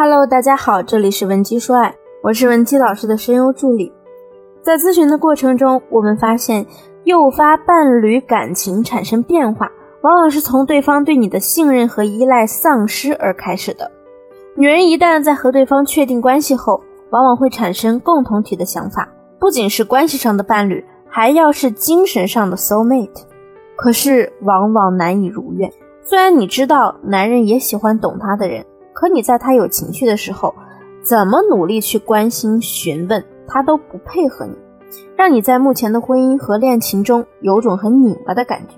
Hello，大家好，这里是文姬说爱，我是文姬老师的声优助理。在咨询的过程中，我们发现，诱发伴侣感情产生变化，往往是从对方对你的信任和依赖丧失而开始的。女人一旦在和对方确定关系后，往往会产生共同体的想法，不仅是关系上的伴侣，还要是精神上的 soul mate。可是往往难以如愿。虽然你知道男人也喜欢懂他的人。可你在他有情绪的时候，怎么努力去关心询问，他都不配合你，让你在目前的婚姻和恋情中有种很拧巴的感觉。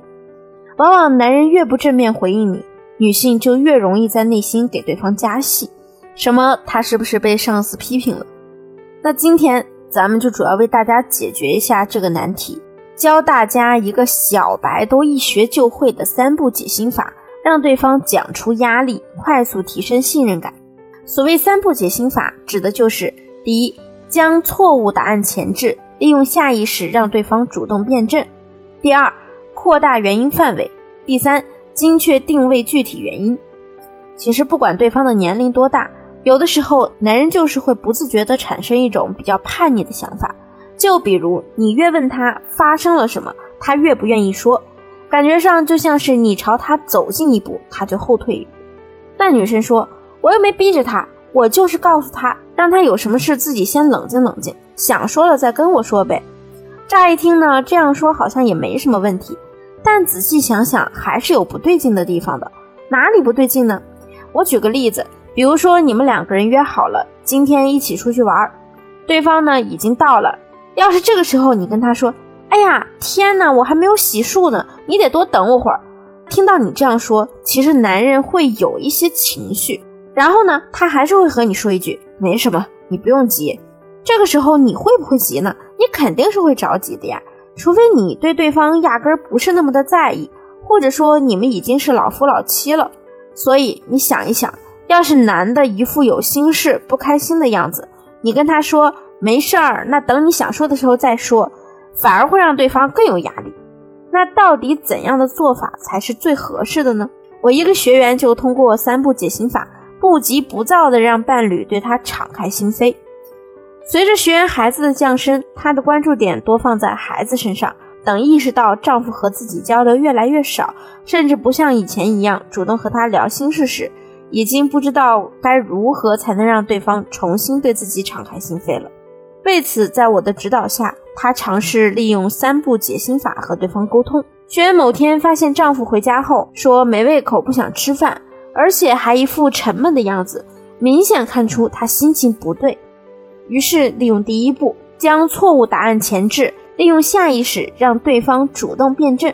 往往男人越不正面回应你，女性就越容易在内心给对方加戏，什么他是不是被上司批评了？那今天咱们就主要为大家解决一下这个难题，教大家一个小白都一学就会的三步解心法。让对方讲出压力，快速提升信任感。所谓三步解心法，指的就是：第一，将错误答案前置，利用下意识让对方主动辩证；第二，扩大原因范围；第三，精确定位具体原因。其实不管对方的年龄多大，有的时候男人就是会不自觉地产生一种比较叛逆的想法。就比如你越问他发生了什么，他越不愿意说。感觉上就像是你朝他走近一步，他就后退那。女生说：“我又没逼着他，我就是告诉他，让他有什么事自己先冷静冷静，想说了再跟我说呗。”乍一听呢，这样说好像也没什么问题，但仔细想想还是有不对劲的地方的。哪里不对劲呢？我举个例子，比如说你们两个人约好了今天一起出去玩，对方呢已经到了，要是这个时候你跟他说。哎呀，天哪！我还没有洗漱呢，你得多等我会儿。听到你这样说，其实男人会有一些情绪，然后呢，他还是会和你说一句：“没什么，你不用急。”这个时候你会不会急呢？你肯定是会着急的呀，除非你对对方压根儿不是那么的在意，或者说你们已经是老夫老妻了。所以你想一想，要是男的一副有心事、不开心的样子，你跟他说没事儿，那等你想说的时候再说。反而会让对方更有压力。那到底怎样的做法才是最合适的呢？我一个学员就通过三步解心法，不急不躁地让伴侣对他敞开心扉。随着学员孩子的降生，她的关注点多放在孩子身上。等意识到丈夫和自己交流越来越少，甚至不像以前一样主动和她聊心事时，已经不知道该如何才能让对方重新对自己敞开心扉了。为此，在我的指导下。她尝试利用三步解心法和对方沟通。学员某天发现丈夫回家后说没胃口，不想吃饭，而且还一副沉闷的样子，明显看出他心情不对。于是利用第一步，将错误答案前置，利用下意识让对方主动辩证。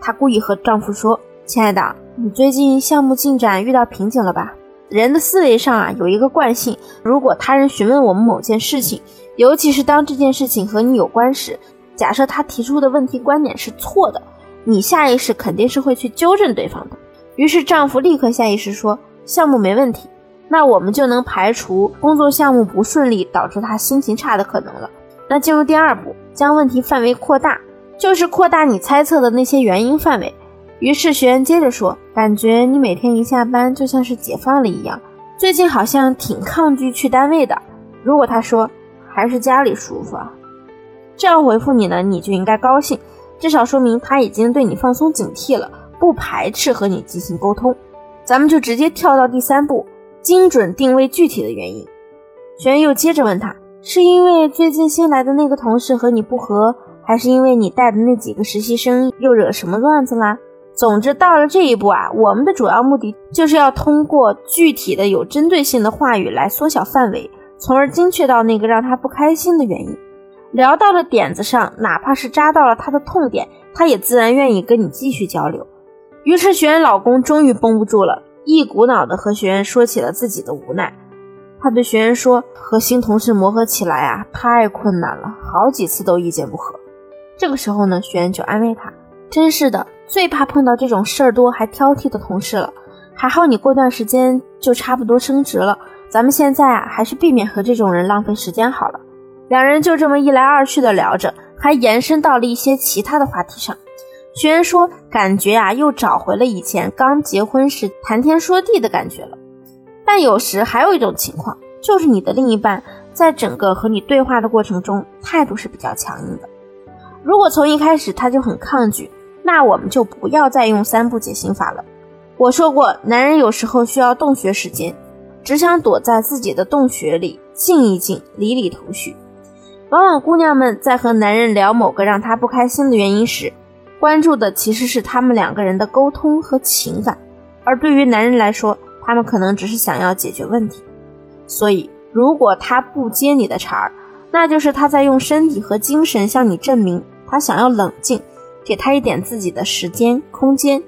她故意和丈夫说：“亲爱的，你最近项目进展遇到瓶颈了吧？”人的思维上啊有一个惯性，如果他人询问我们某件事情，尤其是当这件事情和你有关时，假设他提出的问题观点是错的，你下意识肯定是会去纠正对方的。于是丈夫立刻下意识说项目没问题，那我们就能排除工作项目不顺利导致他心情差的可能了。那进入第二步，将问题范围扩大，就是扩大你猜测的那些原因范围。于是学员接着说：“感觉你每天一下班就像是解放了一样，最近好像挺抗拒去单位的。如果他说还是家里舒服啊，这样回复你呢，你就应该高兴，至少说明他已经对你放松警惕了，不排斥和你进行沟通。咱们就直接跳到第三步，精准定位具体的原因。学员又接着问他：是因为最近新来的那个同事和你不和，还是因为你带的那几个实习生又惹什么乱子啦？”总之，到了这一步啊，我们的主要目的就是要通过具体的、有针对性的话语来缩小范围，从而精确到那个让他不开心的原因。聊到了点子上，哪怕是扎到了他的痛点，他也自然愿意跟你继续交流。于是，学员老公终于绷不住了，一股脑的和学员说起了自己的无奈。他对学员说：“和新同事磨合起来啊，太困难了，好几次都意见不合。”这个时候呢，学员就安慰他。真是的，最怕碰到这种事儿多还挑剔的同事了。还好你过段时间就差不多升职了，咱们现在啊还是避免和这种人浪费时间好了。两人就这么一来二去的聊着，还延伸到了一些其他的话题上。学员说，感觉啊又找回了以前刚结婚时谈天说地的感觉了。但有时还有一种情况，就是你的另一半在整个和你对话的过程中态度是比较强硬的。如果从一开始他就很抗拒，那我们就不要再用三步解心法了。我说过，男人有时候需要洞穴时间，只想躲在自己的洞穴里静一静，理理头绪。往往姑娘们在和男人聊某个让他不开心的原因时，关注的其实是他们两个人的沟通和情感，而对于男人来说，他们可能只是想要解决问题。所以，如果他不接你的茬儿，那就是他在用身体和精神向你证明他想要冷静，给他一点自己的时间空间。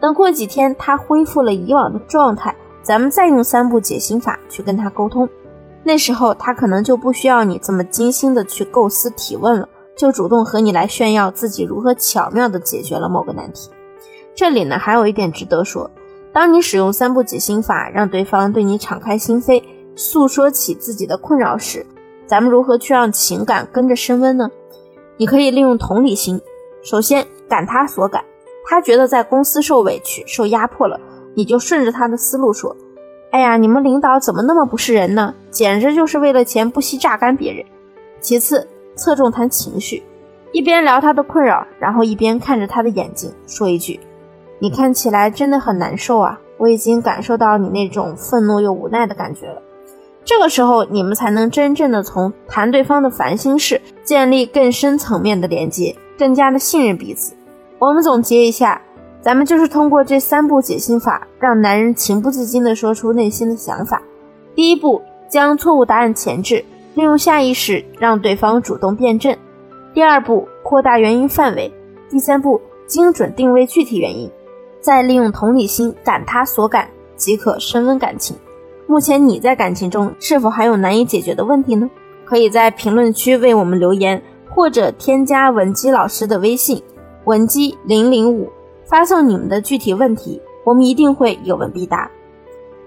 等过几天他恢复了以往的状态，咱们再用三步解心法去跟他沟通。那时候他可能就不需要你这么精心的去构思提问了，就主动和你来炫耀自己如何巧妙的解决了某个难题。这里呢还有一点值得说，当你使用三步解心法，让对方对你敞开心扉，诉说起自己的困扰时，咱们如何去让情感跟着升温呢？你可以利用同理心，首先感他所感。他觉得在公司受委屈、受压迫了，你就顺着他的思路说：“哎呀，你们领导怎么那么不是人呢？简直就是为了钱不惜榨干别人。”其次，侧重谈情绪，一边聊他的困扰，然后一边看着他的眼睛，说一句：“你看起来真的很难受啊，我已经感受到你那种愤怒又无奈的感觉了。”这个时候，你们才能真正的从谈对方的烦心事，建立更深层面的连接，更加的信任彼此。我们总结一下，咱们就是通过这三步解心法，让男人情不自禁地说出内心的想法。第一步，将错误答案前置，利用下意识让对方主动辩证；第二步，扩大原因范围；第三步，精准定位具体原因，再利用同理心感他所感，即可升温感情。目前你在感情中是否还有难以解决的问题呢？可以在评论区为我们留言，或者添加文姬老师的微信。文姬零零五，发送你们的具体问题，我们一定会有问必答。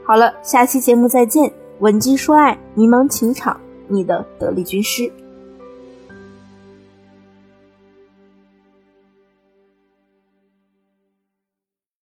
好了，下期节目再见。文姬说爱，迷茫情场，你的得力军师。